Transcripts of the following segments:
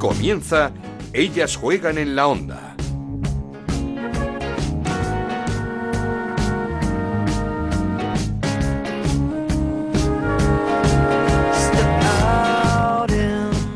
Comienza Ellas juegan en la onda.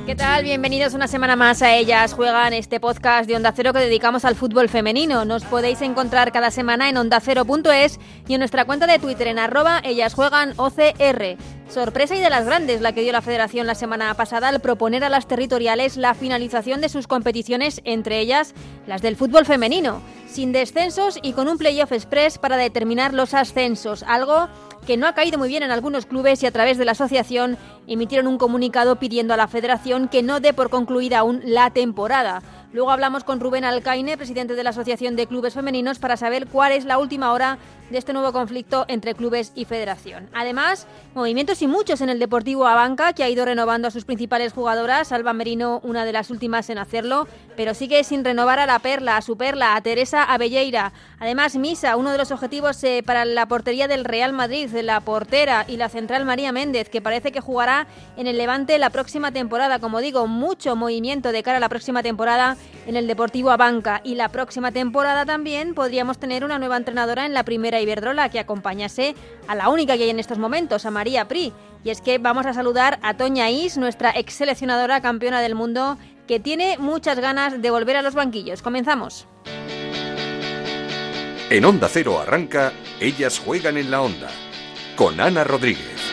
¿Qué tal? Bienvenidos una semana más a Ellas Juegan, este podcast de Onda Cero que dedicamos al fútbol femenino. Nos podéis encontrar cada semana en ondacero.es y en nuestra cuenta de Twitter en arroba Ellas Juegan OCR. Sorpresa y de las grandes la que dio la federación la semana pasada al proponer a las territoriales la finalización de sus competiciones, entre ellas las del fútbol femenino, sin descensos y con un playoff express para determinar los ascensos, algo que no ha caído muy bien en algunos clubes y a través de la asociación emitieron un comunicado pidiendo a la federación que no dé por concluida aún la temporada. Luego hablamos con Rubén Alcaine, presidente de la Asociación de Clubes Femeninos, para saber cuál es la última hora de este nuevo conflicto entre clubes y federación. Además, movimientos y muchos en el Deportivo Abanca, que ha ido renovando a sus principales jugadoras, Alba Merino una de las últimas en hacerlo, pero sigue sin renovar a la Perla, a su Perla, a Teresa Abelleira. Además, Misa, uno de los objetivos eh, para la portería del Real Madrid, la portera y la central María Méndez, que parece que jugará en el Levante la próxima temporada. Como digo, mucho movimiento de cara a la próxima temporada en el Deportivo Abanca y la próxima temporada también podríamos tener una nueva entrenadora en la primera Iberdrola que acompañase a la única que hay en estos momentos, a María Pri. Y es que vamos a saludar a Toña Is, nuestra ex seleccionadora campeona del mundo, que tiene muchas ganas de volver a los banquillos. Comenzamos. En Onda Cero arranca Ellas juegan en la onda con Ana Rodríguez.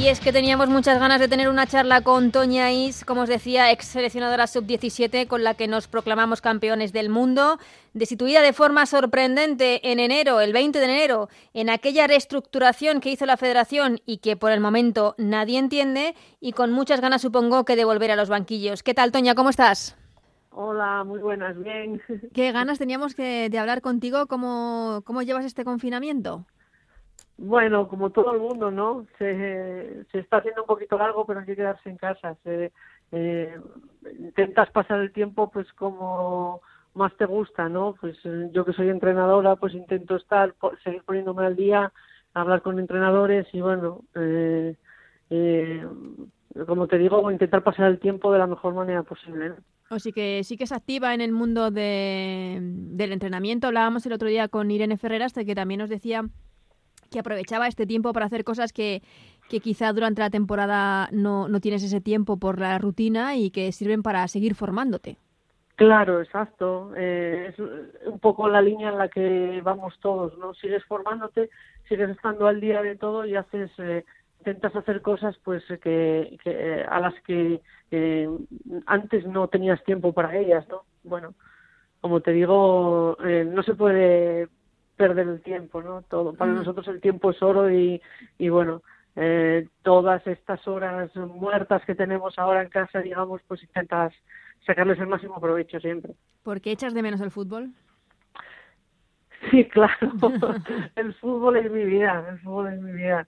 Y es que teníamos muchas ganas de tener una charla con Toña Is, como os decía, ex seleccionadora sub-17, con la que nos proclamamos campeones del mundo, destituida de forma sorprendente en enero, el 20 de enero, en aquella reestructuración que hizo la federación y que por el momento nadie entiende, y con muchas ganas supongo que de volver a los banquillos. ¿Qué tal, Toña? ¿Cómo estás? Hola, muy buenas, bien. ¿Qué ganas teníamos de, de hablar contigo? ¿Cómo, ¿Cómo llevas este confinamiento? Bueno, como todo el mundo, ¿no? Se, se está haciendo un poquito largo, pero hay que quedarse en casa. Eh, intentas pasar el tiempo, pues como más te gusta, ¿no? Pues eh, yo que soy entrenadora, pues intento estar, seguir poniéndome al día, hablar con entrenadores y bueno, eh, eh, como te digo, intentar pasar el tiempo de la mejor manera posible. ¿no? Sí que sí que es activa en el mundo de, del entrenamiento. Hablábamos el otro día con Irene Ferreras, que también nos decía que aprovechaba este tiempo para hacer cosas que, que quizá durante la temporada no, no tienes ese tiempo por la rutina y que sirven para seguir formándote. Claro, exacto. Eh, es un poco la línea en la que vamos todos, ¿no? Sigues formándote, sigues estando al día de todo y haces, eh, intentas hacer cosas, pues que, que a las que eh, antes no tenías tiempo para ellas, ¿no? Bueno, como te digo, eh, no se puede perder el tiempo, ¿no? Todo para Mm. nosotros el tiempo es oro y, y bueno, eh, todas estas horas muertas que tenemos ahora en casa, digamos, pues intentas sacarles el máximo provecho siempre. ¿Por qué echas de menos el fútbol? Sí, claro. el fútbol es mi vida, el fútbol es mi vida.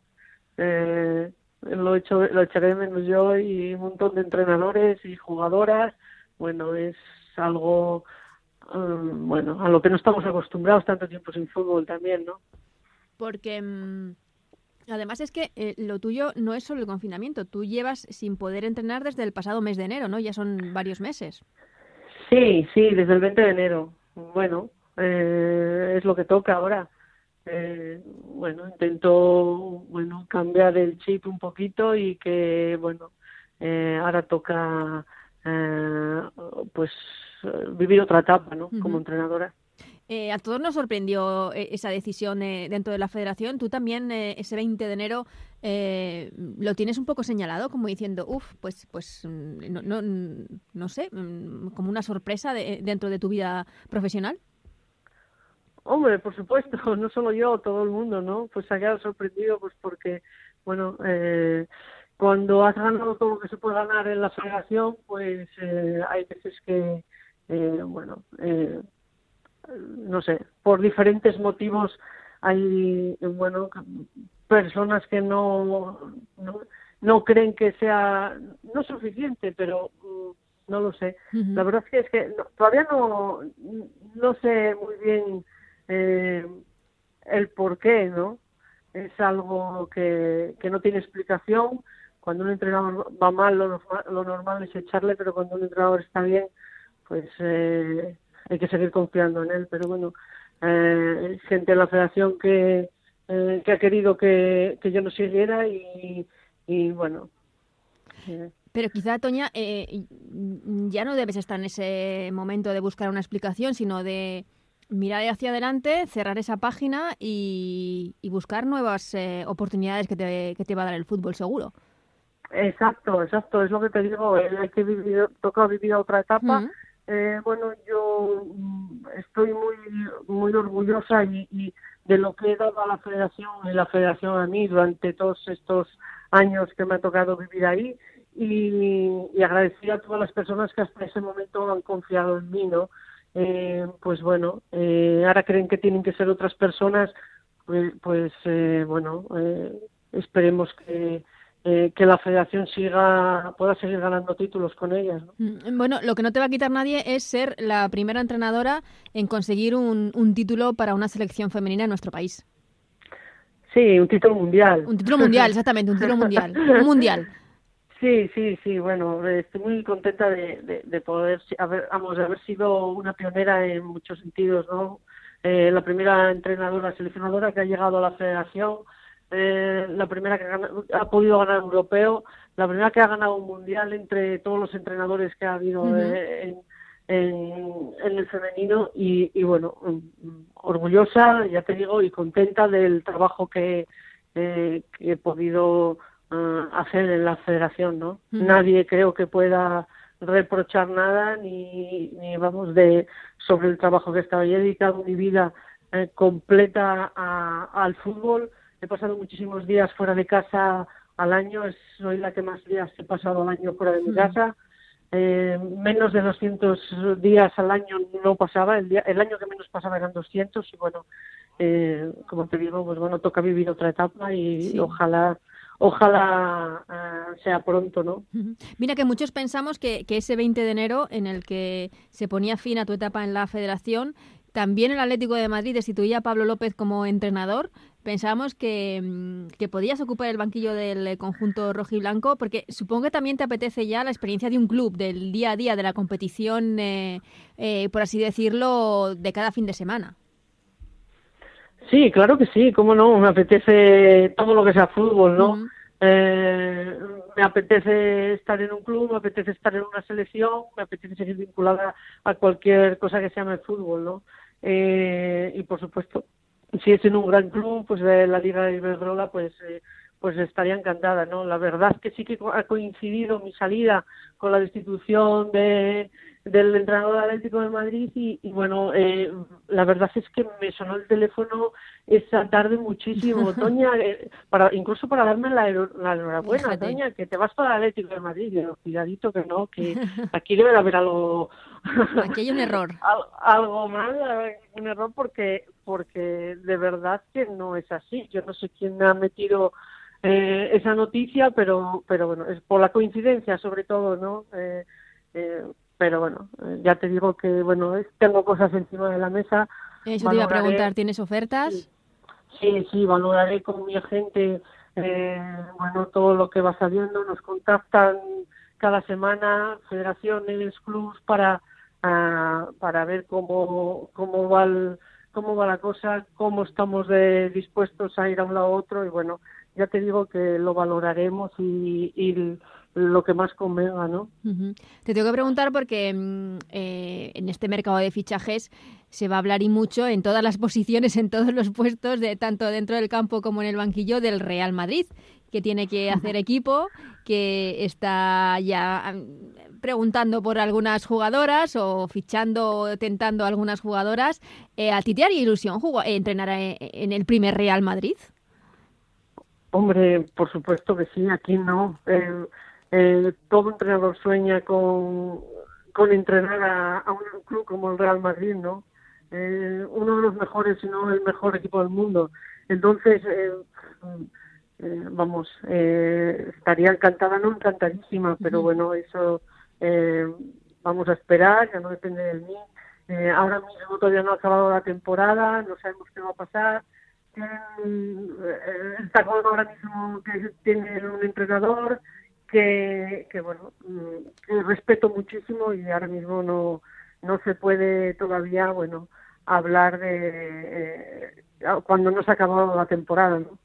Eh, lo, echo, lo echaré de menos yo y un montón de entrenadores y jugadoras. Bueno, es algo, um, bueno, a lo que no estamos acostumbrados tanto tiempo sin fútbol también, ¿no? Porque mm, además es que eh, lo tuyo no es solo el confinamiento. Tú llevas sin poder entrenar desde el pasado mes de enero, ¿no? Ya son varios meses. Sí, sí, desde el 20 de enero. Bueno, eh, es lo que toca ahora. Eh, bueno, intento bueno cambiar el chip un poquito y que bueno eh, ahora toca eh, pues vivir otra etapa, ¿no? Como entrenadora. Eh, a todos nos sorprendió eh, esa decisión eh, dentro de la federación. Tú también eh, ese 20 de enero eh, lo tienes un poco señalado, como diciendo, uff, pues, pues mm, no, no, no sé, mm, como una sorpresa de- dentro de tu vida profesional. Hombre, por supuesto, no solo yo, todo el mundo, ¿no? Pues se ha quedado sorprendido, pues porque, bueno, eh, cuando has ganado todo lo que se puede ganar en la federación, pues eh, hay veces que, eh, bueno, eh, no sé, por diferentes motivos hay, bueno, personas que no, no, no creen que sea, no suficiente, pero mm, no lo sé. La verdad es que, es que no- todavía no, no sé muy bien eh, el por qué, ¿no? Es algo que, que no tiene explicación, cuando un entrenador va mal, lo, lo normal es echarle, pero cuando un entrenador está bien, pues eh, hay que seguir confiando en él. Pero bueno, eh, gente de la federación que, eh, que ha querido que, que yo no siguiera y, y bueno. Eh. Pero quizá, Toña, eh, ya no debes estar en ese momento de buscar una explicación, sino de mirar hacia adelante, cerrar esa página y, y buscar nuevas eh, oportunidades que te, que te va a dar el fútbol, seguro. Exacto, exacto, es lo que te digo, hay que vivir, toca vivir otra etapa. Eh, bueno, yo mm, estoy muy muy orgullosa y, y, de lo que he dado a la federación y la federación a mí durante todos estos años que me ha tocado vivir ahí y, y agradecida a todas las personas que hasta ese momento han confiado en mí, ¿no? Eh, pues bueno, eh, ahora creen que tienen que ser otras personas, pues, pues eh, bueno, eh, esperemos que, eh, que la federación siga pueda seguir ganando títulos con ellas. ¿no? Mm, bueno, lo que no te va a quitar nadie es ser la primera entrenadora en conseguir un, un título para una selección femenina en nuestro país. Sí, un título mundial. Un título mundial, exactamente, un título mundial. Un mundial. Sí, sí, sí, bueno, estoy muy contenta de, de, de poder haber, vamos, de haber sido una pionera en muchos sentidos, ¿no? Eh, la primera entrenadora, seleccionadora que ha llegado a la federación, eh, la primera que ha, ganado, ha, podido ganar un europeo, la primera que ha ganado un mundial entre todos los entrenadores que ha habido uh -huh. eh, en, en, en, el femenino y, y, bueno, orgullosa, ya te digo, y contenta del trabajo que, eh, que he podido uh, hacer en la federación, ¿no? Uh -huh. Nadie creo que pueda reprochar nada ni, ni vamos de sobre el trabajo que he estado. Yo he dedicado mi vida eh, completa a, al fútbol. He pasado muchísimos días fuera de casa al año. Soy la que más días he pasado al año fuera de mi -huh. casa. Eh, menos de 200 días al año no pasaba, el, día, el año que menos pasaba eran 200 y bueno, eh, como te digo, pues bueno, toca vivir otra etapa y sí. ojalá ojalá uh, sea pronto, ¿no? Mira que muchos pensamos que, que, ese 20 de enero en el que se ponía fin a tu etapa en la federación, también el Atlético de Madrid destituía a Pablo López como entrenador. Pensábamos que, mm, que podías ocupar el banquillo del conjunto rojiblanco, porque supongo que también te apetece ya la experiencia de un club, del día a día, de la competición, eh, eh, por así decirlo, de cada fin de semana. Sí, claro que sí, cómo no, me apetece todo lo que sea fútbol, ¿no? Uh -huh. eh, me apetece estar en un club, me apetece estar en una selección, me apetece seguir vinculada a cualquier cosa que se llame fútbol, ¿no? Eh, y por supuesto, si es en un gran club, pues de la Liga de Iberdrola, pues eh, pues estaría encantada, ¿no? La verdad que sí que ha coincidido mi salida con la destitución de del entrenador Atlético de Madrid y, y bueno, eh, la verdad es que me sonó el teléfono esa tarde muchísimo, Toña, eh, para incluso para darme la, la enhorabuena, Fíjate. Toña, que te vas para el Atlético de Madrid, y cuidadito que no, que aquí debe de haber algo... Aquí hay un error. algo mal, un error porque porque de verdad que no es así. Yo no sé quién me ha metido eh, esa noticia, pero pero bueno, es por la coincidencia sobre todo, ¿no? Eh, eh, pero bueno, eh, ya te digo que bueno, tengo cosas encima de la mesa. Eso valoraré, te iba a preguntar, ¿tienes ofertas? Sí, sí, valoraré con mi agente, eh, bueno, todo lo que va saliendo, nos contactan cada semana federaciones, clubs para uh, para ver cómo cómo va el, cómo va la cosa, cómo estamos de, dispuestos a ir a un lado a otro y bueno, ya te digo que lo valoraremos y, y lo que más convenga, ¿no? Uh -huh. Te tengo que preguntar porque mm, eh, en este mercado de fichajes se va a hablar y mucho en todas las posiciones, en todos los puestos, de tanto dentro del campo como en el banquillo del Real Madrid, que tiene que hacer equipo, que está ya preguntando por algunas jugadoras o fichando, tentando algunas jugadoras. Eh, ¿A ti te haría ilusión jugar, eh, entrenar en el primer Real Madrid? Hombre, por supuesto que sí, aquí no. Eh, eh, todo entrenador sueña con, con entrenar a, a, un club como el Real Madrid, ¿no? Eh, uno de los mejores, si no el mejor equipo del mundo. Entonces, eh, eh, vamos, eh, estaría encantada, no encantadísima, pero bueno, eso eh, vamos a esperar, ya no depende de mí. Eh, ahora mismo todavía no ha acabado la temporada, no sabemos qué va a pasar. está con ahora mismo que tiene un entrenador que, que bueno, que respeto muchísimo y ahora mismo no, no se puede todavía, bueno, hablar de eh, cuando no se ha acabado la temporada, ¿no?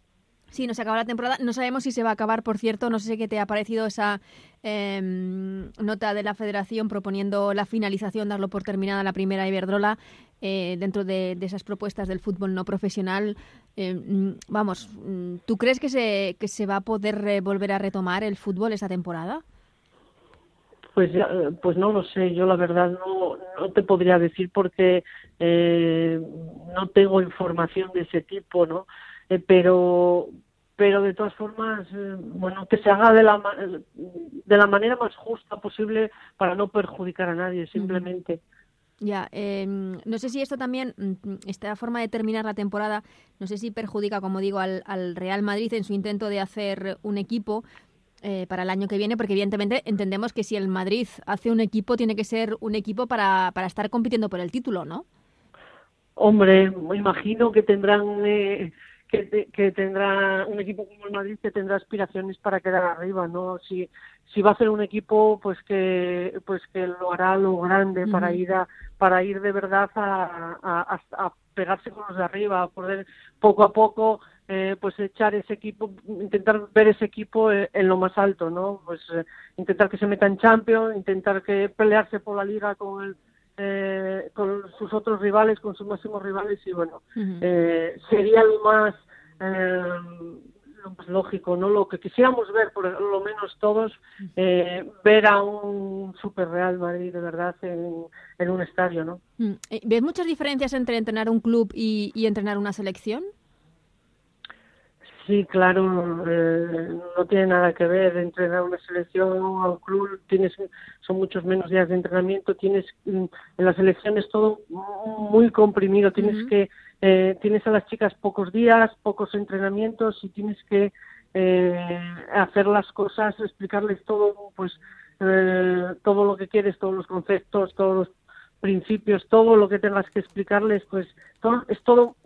Sí, no se acaba la temporada. No sabemos si se va a acabar, por cierto. No sé qué te ha parecido esa em, nota de la federación proponiendo la finalización, darlo por terminada la primera Iberdrola eh, dentro de, esas propuestas del fútbol no profesional. Em, vamos, ¿tú crees que se, que se va a poder volver a retomar el fútbol esa temporada? Pues, pues no lo sé, yo la verdad no, no te podría decir porque eh, no tengo información de ese tipo, ¿no? Eh, pero pero de todas formas, eh, bueno, que se haga de la, de la manera más justa posible para no perjudicar a nadie, simplemente. Ya, em, no sé si esto también, mm, esta forma de terminar la temporada, no sé si perjudica, como digo, al, al Real Madrid en su intento de hacer un equipo, eh, para el año que viene, porque evidentemente entendemos que si el Madrid hace un equipo, tiene que ser un equipo para, para estar compitiendo por el título, ¿no? Hombre, me imagino que tendrán eh, que, que, tendrá un equipo como el Madrid que tendrá aspiraciones para quedar arriba, ¿no? Si si va a ser un equipo pues que pues que lo hará lo grande para ir a para ir de verdad a, a, a pegarse con los de arriba, a poder poco a poco eh, pues echar ese equipo, intentar ver ese equipo eh, en lo más alto, ¿no? Pues eh, intentar que se meta en Champions, intentar que pelearse por la liga con el, con sus otros rivales, con sus máximos rivales y bueno, sería lo más lo más lógico, ¿no? Lo que quisiéramos ver, por lo menos todos, ver a un Super Real Madrid de verdad en, en un estadio, ¿no? Mm, ¿Ves muchas diferencias entre entrenar un club y, y entrenar una selección? Sí, claro, eh, no tiene nada que ver entrenar una selección o un club, tienes, son muchos menos días de entrenamiento, tienes mm, en la selección es todo muy comprimido, tienes que eh, tienes a las chicas pocos días, pocos entrenamientos y tienes que eh, hacer las cosas, explicarles todo, pues eh, todo lo que quieres, todos los conceptos, todos los principios, todo lo que tengas que explicarles, pues todo, es todo,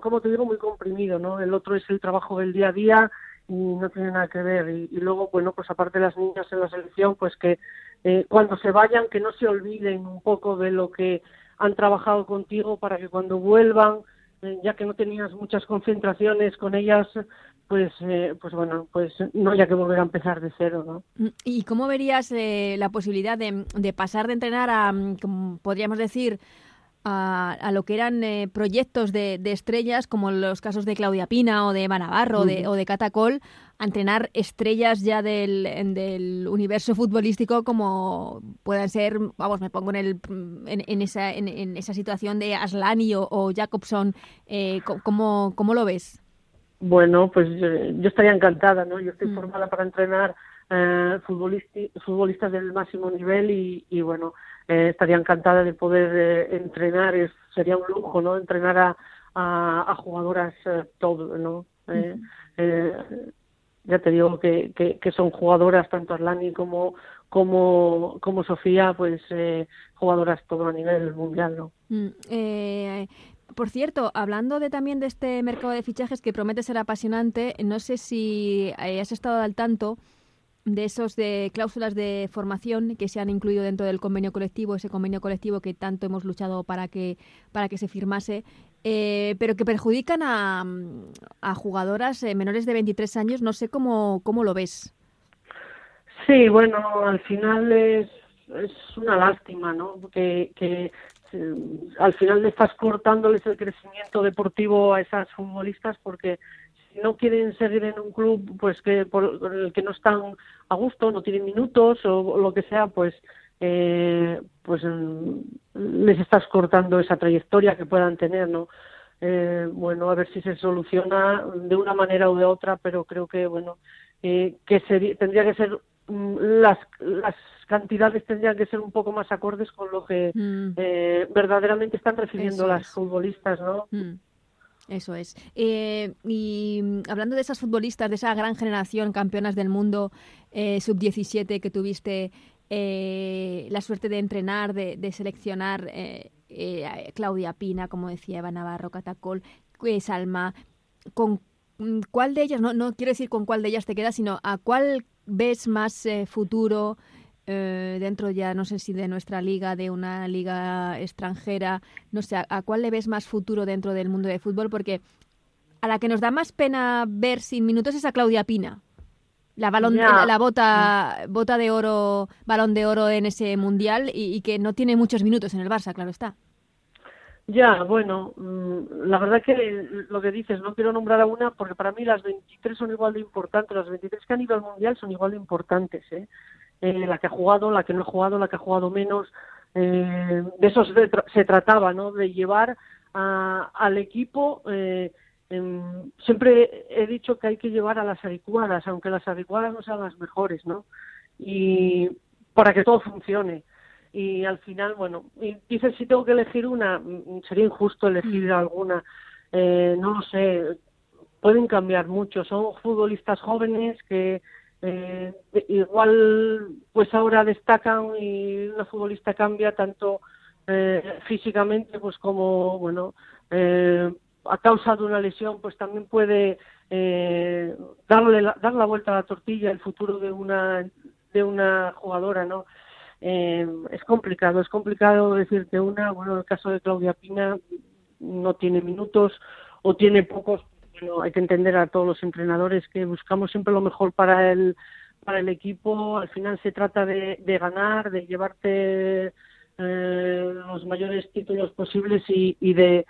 como, te digo, muy comprimido, ¿no? El otro es el trabajo del día a día y no tiene nada que ver. Y, luego, bueno, pues aparte las niñas en la selección, pues que eh, cuando se vayan, que no se olviden un poco de lo que han trabajado contigo para que cuando vuelvan, eh, ya que no tenías muchas concentraciones con ellas, pues, eh, pues bueno, pues no haya que volver a empezar de cero, ¿no? Mm, ¿Y cómo verías eh, la posibilidad de, de, pasar de entrenar a, mm, podríamos decir, a, a, lo que eran eh, proyectos de, de, estrellas, como los casos de Claudia Pina o de Eva Navarro o de, o de Catacol, a entrenar estrellas ya del, del universo futbolístico como puedan ser, vamos, me pongo en, el, en, en esa, en, en, esa situación de Aslani o, o Jacobson, eh, ¿cómo, ¿cómo lo ves? Bueno, pues eh, yo, estaría encantada, ¿no? Yo estoy mm. formada para entrenar eh, futbolistas del máximo nivel y, y bueno, eh, estaría encantada de poder eh, entrenar, es, sería un lujo, ¿no? Entrenar a, a, a jugadoras eh, todo, ¿no? Eh, eh, ya te digo que, que, que, son jugadoras tanto Arlani como como como Sofía, pues eh, jugadoras todo a nivel mundial, ¿no? Mm, eh, por cierto, hablando de también de este mercado de fichajes que promete ser apasionante, no sé si eh, has estado al tanto de esos de cláusulas de formación que se han incluido dentro del convenio colectivo, ese convenio colectivo que tanto hemos luchado para que para que se firmase, eh, pero que perjudican a, jugadoras eh, menores de 23 años. No sé cómo cómo lo ves. Sí, bueno, al final es es una lástima, ¿no? Que, que al final le estás cortándoles el crecimiento deportivo a esas futbolistas porque si no quieren seguir en un club pues que por el que no están a gusto no tienen minutos o, lo que sea pues eh, pues mm, les estás cortando esa trayectoria que puedan tener no eh, bueno a ver si se soluciona de una manera o de otra pero creo que bueno eh, que sería, tendría que ser mm, las las cantidades tendrían que ser un poco más acordes con lo que mm. eh, verdaderamente están recibiendo Eso las es. futbolistas, ¿no? Mm. Eso es. Eh, y hablando de esas futbolistas, de esa gran generación campeonas del mundo eh, sub-17 que tuviste eh, la suerte de entrenar, de, de seleccionar eh, eh, Claudia Pina, como decía Eva Navarro, Catacol, Salma, con cuál de ellas, no, no quiero decir con cuál de ellas te quedas, sino a cuál ves más futuro eh, dentro ya, no sé si de nuestra liga, de una liga extranjera, no sé, a, cuál le ves más futuro dentro del mundo de fútbol, porque a la que nos da más pena ver sin minutos es a Claudia Pina. La, balón, la, bota, bota de oro, balón de oro en ese mundial y, que no tiene muchos minutos en el Barça, claro está. Ya, bueno, mm, la verdad que lo que dices, no quiero nombrar a una porque para mí las 23 son igual de importantes, las 23 que han ido al Mundial son igual de importantes, ¿eh? Eh la que ha jugado, la que no ha jugado, la que ha jugado menos, eh, de eso se, trataba, ¿no? De llevar al equipo eh, siempre he dicho que hay que llevar a las adecuadas, aunque las adecuadas no sean las mejores, ¿no? Y para que todo funcione. Y al final, bueno, y dices si tengo que elegir una, mm, sería injusto elegir mm. alguna. Eh, no lo sé, pueden cambiar mucho. Son futbolistas jóvenes que eh, igual pues ahora destacan y una futbolista cambia tanto eh, físicamente pues como bueno eh, a causa de una lesión, pues también puede eh, darle la, dar la vuelta a la tortilla el futuro de una de una jugadora, ¿no? Eh, es complicado, es complicado decirte una, bueno, en el caso de Claudia Pina no tiene minutos o tiene pocos, hay que entender a todos los entrenadores que buscamos siempre lo mejor para el para el equipo, al final se trata de, de ganar, de llevarte eh, los mayores títulos posibles y, y de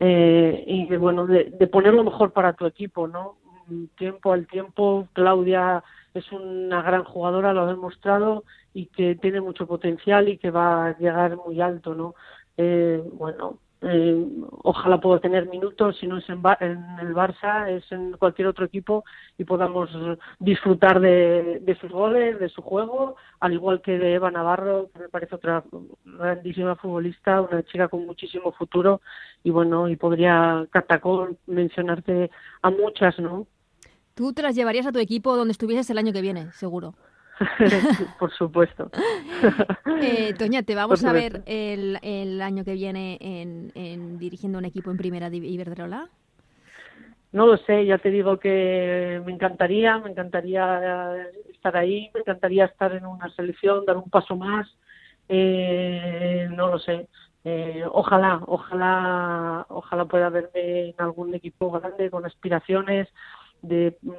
eh, y de, bueno, de, de poner lo mejor para tu equipo, ¿no? Tiempo al tiempo, Claudia es una gran jugadora, lo ha demostrado y que tiene mucho potencial y que va a llegar muy alto, ¿no? Eh, bueno, eh, ojalá pueda tener minutos, si no es en, el Barça, es en cualquier otro equipo y podamos disfrutar de, sus goles, de su juego, al igual que de Eva Navarro, que me parece otra grandísima futbolista, una chica con muchísimo futuro y bueno, y podría Catacol mencionarte a muchas, ¿no? Tú te las llevarías a tu equipo donde estuvieses el año que viene, seguro. por supuesto. Eh, Toña, te vamos a ver el, el, año que viene en, en, dirigiendo un equipo en Primera Iberdrola. No lo sé, ya te digo que me encantaría, me encantaría estar ahí, me encantaría estar en una selección, dar un paso más. Eh, no lo sé. Eh, ojalá, ojalá, ojalá pueda verme en algún equipo grande con aspiraciones de mm,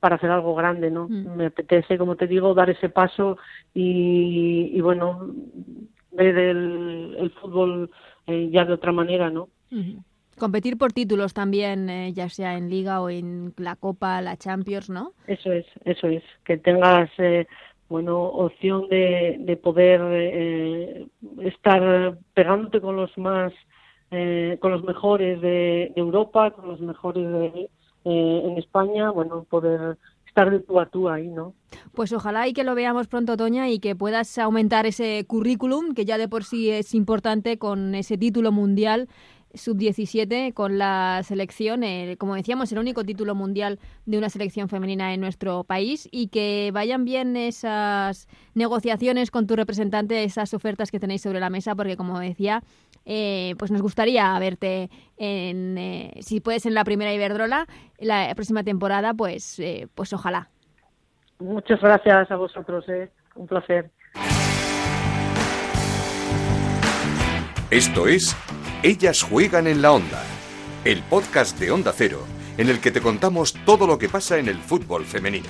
para hacer algo grande, ¿no? Mm. Me apetece, como te digo, dar ese paso y, bueno, ver el, fútbol eh, ya de otra manera, ¿no? Competir por títulos también, eh, ya sea en Liga o en la Copa, la Champions, ¿no? Eso es, eso es, que tengas, eh, bueno, opción de, de poder estar pegándote con los más, con los mejores de, de Europa, con los mejores de eh, en España, bueno, poder estar de tú a tú ahí, ¿no? Pues ojalá y que lo veamos pronto, Toña, y que puedas aumentar ese currículum, que ya de por sí es importante con ese título mundial sub-17 con la selección, como decíamos, el único título mundial de una selección femenina en nuestro país y que vayan bien esas negociaciones con tu representante, esas ofertas que tenéis sobre la mesa, porque como decía, eh, pues nos gustaría verte en, eh, si puedes en la primera Iberdrola, la próxima temporada, pues, pues ojalá. Muchas gracias a vosotros, un placer. Esto es ellas juegan en la onda, el podcast de Onda Cero, en el que te contamos todo lo que pasa en el fútbol femenino.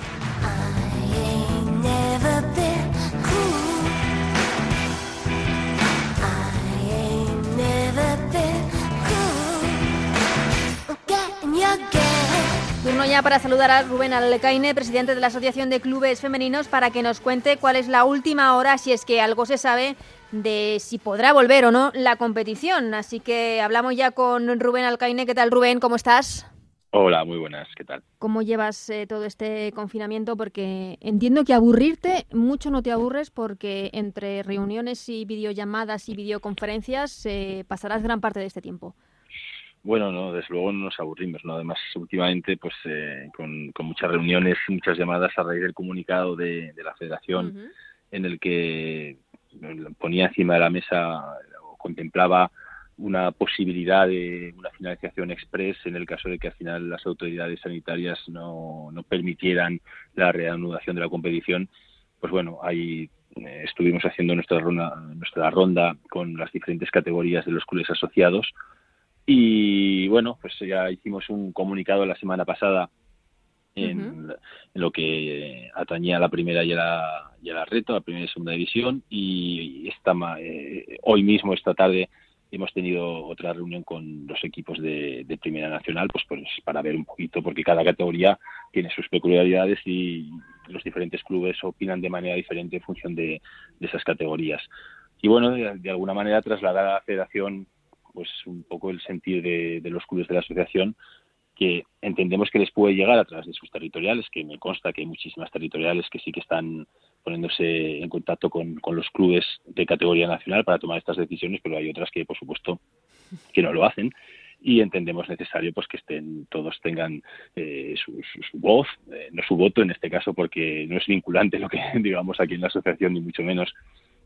Turno ya para saludar a Rubén Alcaine, presidente de la Asociación de Clubes Femeninos, para que nos cuente cuál es la última hora, si es que algo se sabe de si podrá volver o no la competición. Así que hablamos ya con Rubén Alcaine. ¿Qué tal, Rubén? ¿Cómo estás? Hola, muy buenas, ¿qué tal? ¿Cómo llevas eh, todo este confinamiento? Porque entiendo que aburrirte, mucho no te aburres porque entre reuniones y videollamadas y videoconferencias eh, pasarás gran parte de este tiempo. Bueno, no, desde luego no nos aburrimos, ¿no? Además, últimamente, pues eh, con, muchas reuniones, muchas llamadas a raíz del comunicado de, la Federación, en el que ponía encima de la mesa o contemplaba una posibilidad de una financiación express en el caso de que al final las autoridades sanitarias no, no permitieran la reanudación de la competición. Pues bueno, ahí eh, estuvimos haciendo nuestra ronda, nuestra ronda con las diferentes categorías de los clubes asociados y bueno, pues ya hicimos un comunicado la semana pasada en, lo que atañía a la primera y a la, y a la reto, a la primera y segunda división y esta, eh, hoy mismo, esta tarde, hemos tenido otra reunión con los equipos de, Primera Nacional, pues, pues para ver un poquito, porque cada categoría tiene sus peculiaridades y los diferentes clubes opinan de manera diferente en función de, esas categorías. Y bueno, de, alguna manera trasladar a la federación pues un poco el sentir de, los clubes de la asociación que entendemos que les puede llegar a través de sus territoriales, que me consta que hay muchísimas territoriales que sí que están poniéndose en contacto con, los clubes de categoría nacional para tomar estas decisiones, pero hay otras que, por supuesto, que no lo hacen. Y entendemos necesario pues que estén todos tengan eh, su, voz eh, no su voto en este caso porque no es vinculante lo que digamos aquí en la asociación ni mucho menos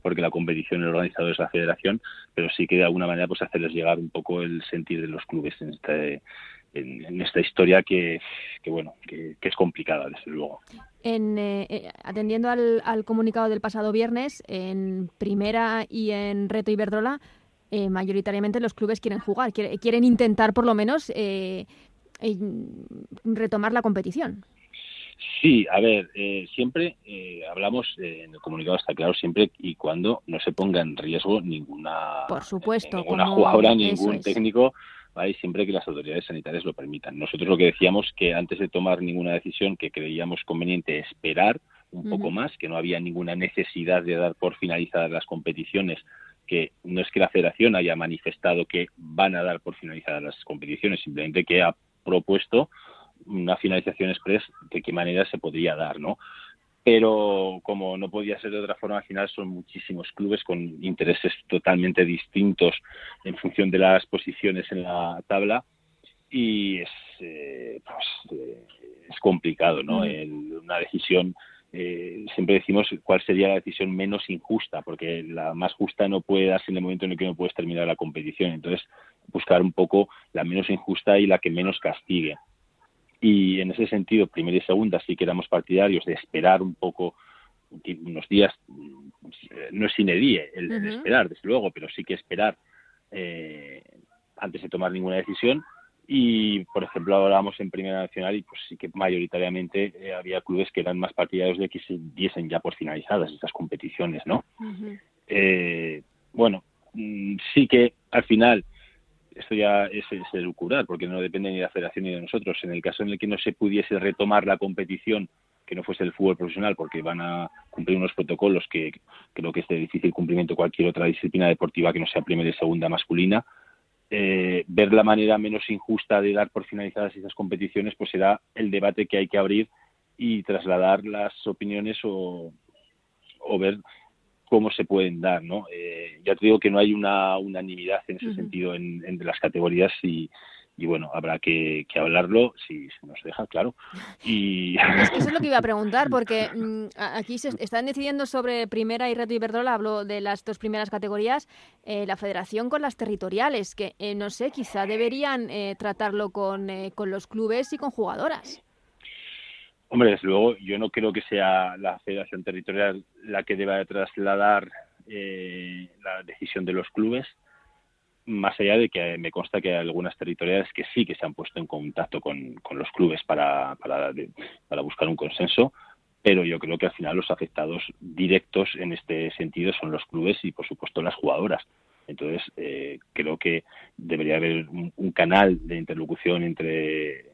porque la competición el organizador es la federación pero sí que de alguna manera pues hacerles llegar un poco el sentir de los clubes en este en, esta historia que, bueno que, es complicada desde luego. En, eh, eh, atendiendo al, comunicado del pasado viernes, en Primera y en Reto Iberdrola, eh, mayoritariamente los clubes quieren jugar, quieren, intentar por lo menos retomar la competición. Sí, a ver, siempre hablamos, en el comunicado está claro, siempre y cuando no se ponga en riesgo ninguna, por supuesto, ninguna jugadora, ningún técnico siempre que las autoridades sanitarias lo permitan. Nosotros lo que decíamos que antes de tomar ninguna decisión que creíamos conveniente esperar un poco más, que no había ninguna necesidad de dar por finalizadas las competiciones, que no es que la federación haya manifestado que van a dar por finalizadas las competiciones, simplemente que ha propuesto una finalización express de qué manera se podría dar, ¿no? pero como no podía ser de otra forma, al final son muchísimos clubes con intereses totalmente distintos en función de las posiciones en la tabla y es, eh, pues, eh, es complicado, ¿no? una decisión, eh, siempre decimos cuál sería la decisión menos injusta, porque la más justa no puede darse en el momento en el que no puedes terminar la competición. Entonces, buscar un poco la menos injusta y la que menos castigue. Y en ese sentido, primera y segunda sí que éramos partidarios de esperar un poco unos días, no es sin el, el, esperar, desde luego, pero sí que esperar eh, antes de tomar ninguna decisión. Y, por ejemplo, hablábamos en Primera Nacional y pues sí que mayoritariamente eh, había clubes que eran más partidarios de que se diesen ya por finalizadas estas competiciones, ¿no? eh, bueno, mm, sí que al final esto ya es, el curar, porque no depende ni de la federación ni de nosotros. En el caso en el que no se pudiese retomar la competición, que no fuese el fútbol profesional, porque van a cumplir unos protocolos que creo que es de difícil cumplimiento cualquier otra disciplina deportiva que no sea primera y segunda masculina, eh, ver la manera menos injusta de dar por finalizadas esas competiciones, pues será el debate que hay que abrir y trasladar las opiniones o, o ver cómo se pueden dar, ¿no? Eh, ya te digo que no hay una unanimidad en ese sentido en, entre las categorías y, y bueno, habrá que, hablarlo si se nos deja, claro. Y... eso es lo que iba a preguntar, porque mm, aquí se están decidiendo sobre Primera y Reto Iberdrola, hablo de las dos primeras categorías, eh, la federación con las territoriales, que eh, no sé, quizá deberían tratarlo con, con los clubes y con jugadoras. Hombre, desde luego, yo no creo que sea la Federación Territorial la que deba de trasladar eh, la decisión de los clubes, más allá de que me consta que hay algunas territoriales que sí que se han puesto en contacto con, los clubes para, para, para buscar un consenso, pero yo creo que al final los afectados directos en este sentido son los clubes y, por supuesto, las jugadoras. Entonces, eh, creo que debería haber un, canal de interlocución entre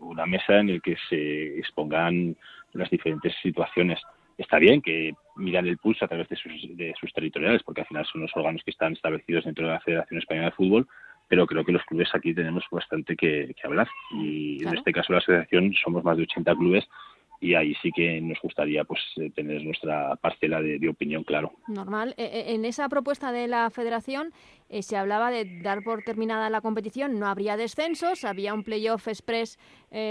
una mesa en el que se expongan las diferentes situaciones. Está bien que miran el pulso a través de sus, de sus territoriales, porque al final son los órganos que están establecidos dentro de la Federación Española de Fútbol, pero creo que los clubes aquí tenemos bastante que, hablar. Y en este caso la asociación somos más de 80 clubes y ahí sí que nos gustaría pues eh, tener nuestra parcela de, opinión claro. Normal. Eh, eh, en esa propuesta de la Federación se hablaba de dar por terminada la competición, no habría descensos, había un playoff express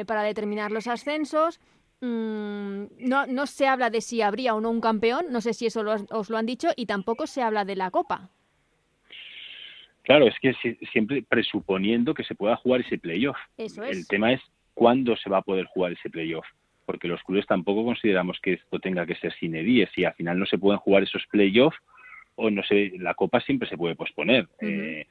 para determinar los ascensos. Mm, no, no se habla de si habría o no un campeón, no sé si eso os lo han dicho, y tampoco se habla de la Copa. Claro, es que siempre presuponiendo que se pueda jugar ese playoff. Eso es. El tema es cuándo se va a poder jugar ese playoff. Porque los clubes tampoco consideramos que esto tenga que ser sin diez. Si al final no se pueden jugar esos playoffs, o no sé, la Copa siempre se puede posponer. eh,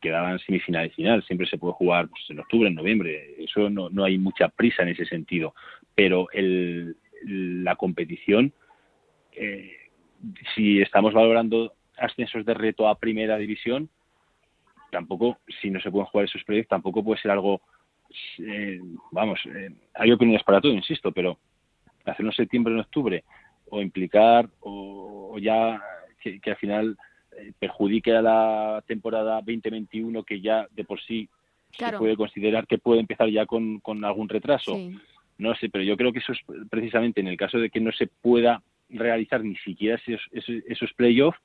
quedaban semifinal y final, siempre se puede jugar pues, en octubre, en noviembre. Eso no, no hay mucha prisa en ese sentido. Pero el, la competición, eh, si estamos valorando ascensos de reto a primera división, tampoco, si no se pueden jugar esos proyectos, tampoco puede ser algo, eh, vamos, eh, hay opiniones para todo, insisto, pero hacerlo en septiembre o en octubre, o implicar, o, ya que, al final eh, perjudique a la temporada 2021, que ya de por sí se puede considerar que puede empezar ya con, con algún retraso. No sé, pero yo creo que eso es precisamente en el caso de que no se pueda realizar ni siquiera esos, esos, esos playoffs,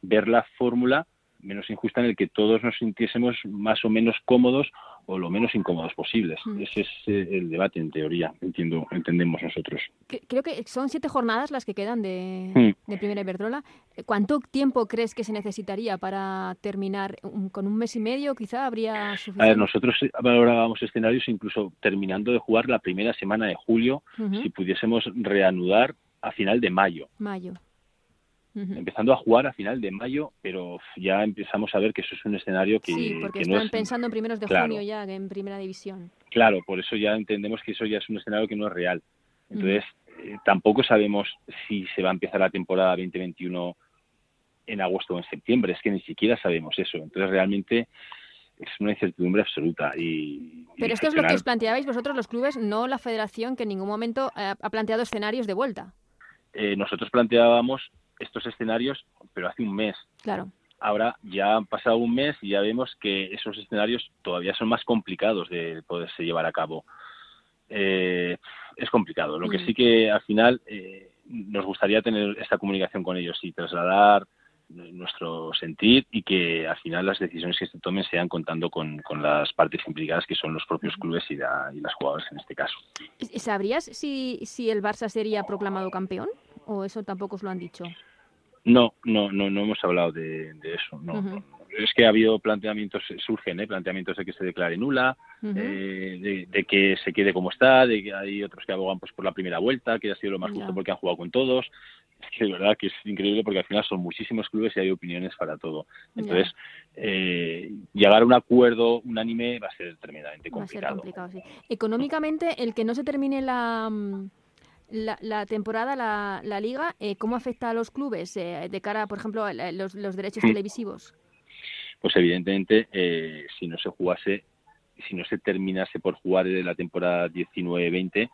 ver la fórmula menos injusta en el que todos nos sintiésemos más o menos cómodos o lo menos incómodos posibles. Mm. Ese es eh, el debate en teoría, entiendo, entendemos nosotros. Creo que son siete jornadas las que quedan de, mm. de Primera Iberdrola. ¿Cuánto tiempo crees que se necesitaría para terminar? ¿Con un mes y medio quizá habría suficiente? A ver, nosotros valorábamos escenarios incluso terminando de jugar la primera semana de julio, si pudiésemos reanudar a final de mayo. Mayo empezando a jugar a final de mayo, pero ya empezamos a ver que eso es un escenario que, sí, porque están pensando en primeros de junio ya en primera división. Claro, por eso ya entendemos que eso ya es un escenario que no es real. Entonces, eh, tampoco sabemos si se va a empezar la temporada 2021 en agosto o en septiembre, es que ni siquiera sabemos eso. Entonces, realmente es una incertidumbre absoluta. Y, Pero esto es lo que os planteabais vosotros los clubes, no la federación que en ningún momento ha planteado escenarios de vuelta. Eh, nosotros planteábamos estos escenarios, pero hace un mes. Claro. Ahora ya han pasado un mes y ya vemos que esos escenarios todavía son más complicados de poderse llevar a cabo. Eh, es complicado. Lo que mm. sí que al final eh, nos gustaría tener esta comunicación con ellos y trasladar nuestro sentir y que al final las decisiones que se tomen sean contando con, con las partes implicadas que son los propios clubes y, y las jugadoras en este caso. ¿Sabrías si, si el Barça sería proclamado campeón o eso tampoco os lo han dicho? No, no, no, no hemos hablado de, eso. No, Es que ha habido planteamientos, surgen ¿eh? planteamientos de que se declare nula, eh, de, que se quede como está, de que hay otros que abogan pues por la primera vuelta, que ha sido lo más justo porque han jugado con todos. Es que de verdad que es increíble porque al final son muchísimos clubes y hay opiniones para todo. Entonces, eh, llegar a un acuerdo unánime va a ser tremendamente complicado. Va a ser complicado sí. Económicamente, el que no se termine la mm, la, temporada, la, la liga, eh, ¿cómo afecta a los clubes eh, de cara, por ejemplo, a los, los derechos mm. televisivos? Pues evidentemente, eh, si no se jugase, si no se terminase por jugar la temporada 19-20,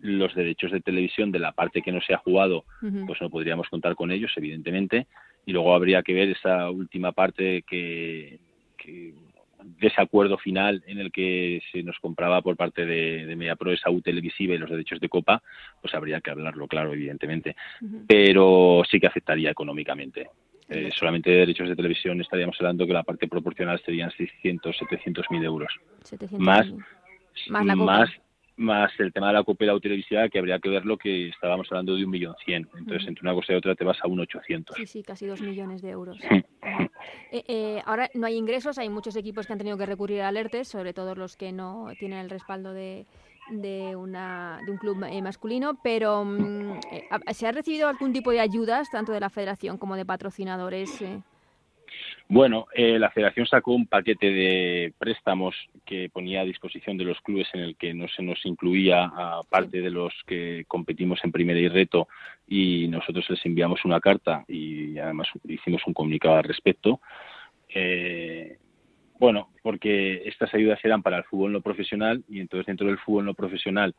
los derechos de televisión de la parte que no se ha jugado, pues no podríamos contar con ellos, evidentemente. Y luego habría que ver esa última parte que, que desacuerdo final en el que se nos compraba por parte de, de MediaPro esa U televisiva y los derechos de Copa, pues habría que hablarlo, claro, evidentemente. Pero sí que afectaría económicamente. Eh, solamente de derechos de televisión estaríamos hablando que la parte proporcional serían 600, 700 mil euros. más, más, más el tema de la Copa y televisiva, que habría que ver lo que estábamos hablando de un millón cien. Entonces, entre una cosa y otra te vas a un ochocientos. Sí, sí, casi dos millones de euros. Eh, eh, ahora no hay ingresos, hay muchos equipos que han tenido que recurrir a alertes, sobre todo los que no tienen el respaldo de, de, una, de un club eh, masculino, pero mm, ¿se ha recibido algún tipo de ayudas, tanto de la federación como de patrocinadores? Bueno, eh, la federación sacó un paquete de préstamos que ponía a disposición de los clubes en el que no se nos incluía a parte de los que competimos en primera y reto y nosotros les enviamos una carta y además hicimos un comunicado al respecto. Eh, bueno, porque estas ayudas eran para el fútbol no profesional y entonces dentro del fútbol no profesional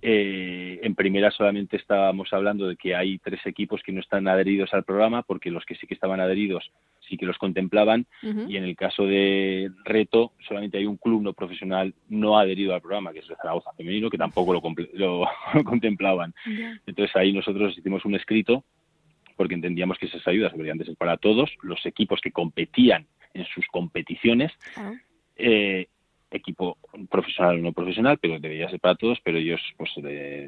eh, en primera solamente estábamos hablando de que hay tres equipos que no están adheridos al programa, porque los que sí que estaban adheridos sí que los contemplaban, y en el caso de Reto solamente hay un club no profesional no adherido al programa, que es el Zaragoza Femenino, que tampoco lo, contemplaban. Entonces ahí nosotros hicimos un escrito, porque entendíamos que esas ayudas deberían de ser para todos, los equipos que competían en sus competiciones, eh, equipo profesional o no profesional, pero debería ser para todos, pero ellos pues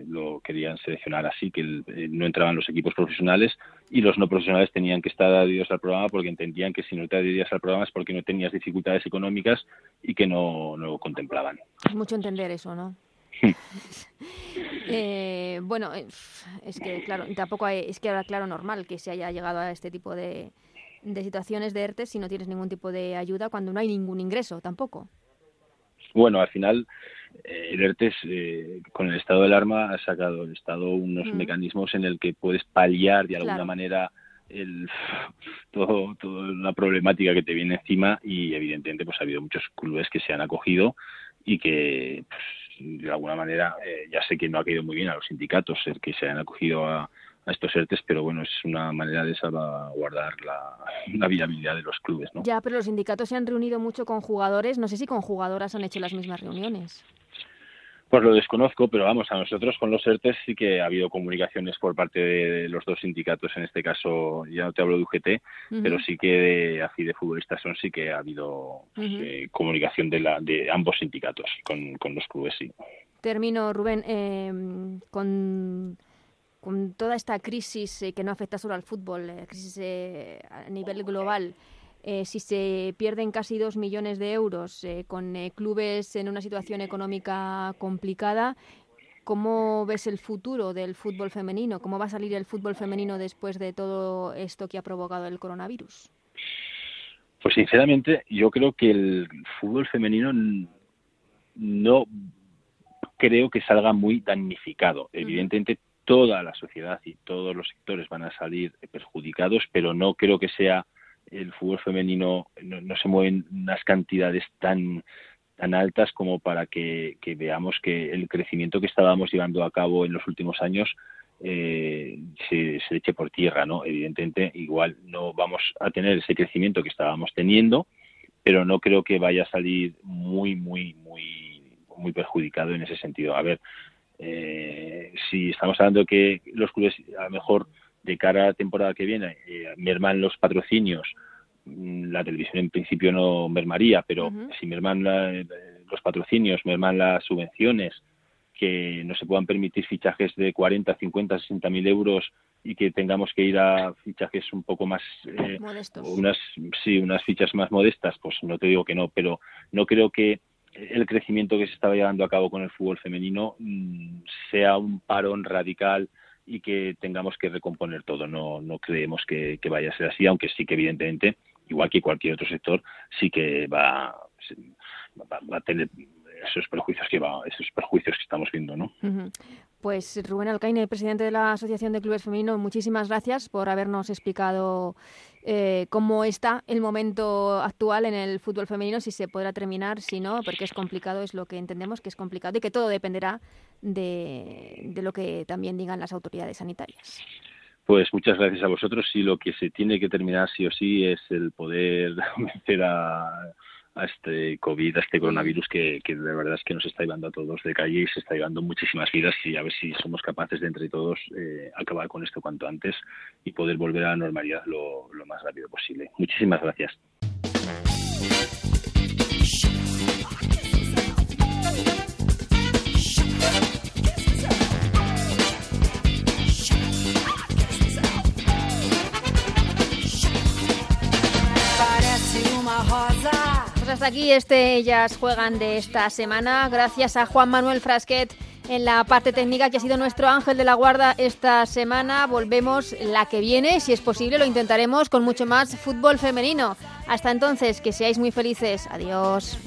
lo querían seleccionar así, que eh, no entraban los equipos profesionales y los no profesionales tenían que estar adheridos al programa porque entendían que si no te adherías al programa es porque no tenías dificultades económicas y que no, no lo contemplaban. Es mucho entender eso, ¿no? eh, bueno, es que claro, tampoco es que ahora claro normal que se haya llegado a este tipo de, de situaciones de ERTE si no tienes ningún tipo de ayuda cuando no hay ningún ingreso tampoco. Bueno, al final eh, el ERTE eh, con el estado de alarma ha sacado el Estado unos mm. mecanismos en el que puedes paliar de alguna manera el, todo, toda la problemática que te viene encima y evidentemente pues ha habido muchos clubes que se han acogido y que pues, de alguna manera eh, ya sé que no ha caído muy bien a los sindicatos el que se han acogido a, a estos ERTES, pero bueno, es una manera de salvaguardar la, la, viabilidad de los clubes. ¿no? Ya, pero los sindicatos se han reunido mucho con jugadores, no sé si con jugadoras han hecho las mismas reuniones. Pues lo desconozco, pero vamos, a nosotros con los ERTES sí que ha habido comunicaciones por parte de los dos sindicatos, en este caso ya no te hablo de UGT, pero sí que de así de futbolistas son sí que ha habido eh, comunicación de, la, de ambos sindicatos con, con los clubes, sí. Termino, Rubén, eh, con con toda esta crisis eh, que no afecta solo al fútbol, eh, crisis eh, a nivel global, si se pierden casi dos millones de euros con clubes en una situación económica complicada, ¿cómo ves el futuro del fútbol femenino? ¿Cómo va a salir el fútbol femenino después de todo esto que ha provocado el coronavirus? Pues sinceramente, yo creo que el fútbol femenino no creo que salga muy damnificado. Evidentemente, toda la sociedad y todos los sectores van a salir perjudicados, pero no creo que sea el fútbol femenino, no, se mueven unas cantidades tan tan altas como para que, veamos que el crecimiento que estábamos llevando a cabo en los últimos años eh, se, se, eche por tierra, ¿no? Evidentemente, igual no vamos a tener ese crecimiento que estábamos teniendo, pero no creo que vaya a salir muy, muy, muy, muy perjudicado en ese sentido. A ver, eh, si estamos hablando que los clubes a lo mejor de cara a la temporada que viene eh, merman los patrocinios, mm, la televisión en principio no mermaría, pero si merman los patrocinios, merman las subvenciones, que no se puedan permitir fichajes de 40, 50, 60 mil euros y que tengamos que ir a fichajes un poco más eh, unas sí unas fichas más modestas pues no te digo que no pero no creo que el crecimiento que se estaba llevando a cabo con el fútbol femenino mm, sea un parón radical y que tengamos que recomponer todo. No, no creemos que, vaya a ser así, aunque sí que evidentemente, igual que cualquier otro sector, sí que va, va, a tener esos prejuicios que va, esos perjuicios que estamos viendo, ¿no? Pues Rubén Alcaine, presidente de la Asociación de Clubes Femeninos, muchísimas gracias por habernos explicado eh, cómo está el momento actual en el fútbol femenino, si se podrá terminar, si no, porque es complicado, es lo que entendemos que es complicado y que todo dependerá de, de lo que también digan las autoridades sanitarias. Pues muchas gracias a vosotros y lo que se tiene que terminar sí o sí es el poder vencer a a este COVID, a este coronavirus que, que, de verdad es que nos está llevando a todos de calle y se está llevando muchísimas vidas y a ver si somos capaces de entre todos eh, acabar con esto cuanto antes y poder volver a la normalidad lo, lo más rápido posible. Muchísimas gracias. Hasta aquí este Ellas Juegan de esta semana. Gracias a Juan Manuel Frasquet en la parte técnica, que ha sido nuestro ángel de la guarda esta semana. Volvemos la que viene, si es posible, lo intentaremos con mucho más fútbol femenino. Hasta entonces, que seáis muy felices. Adiós.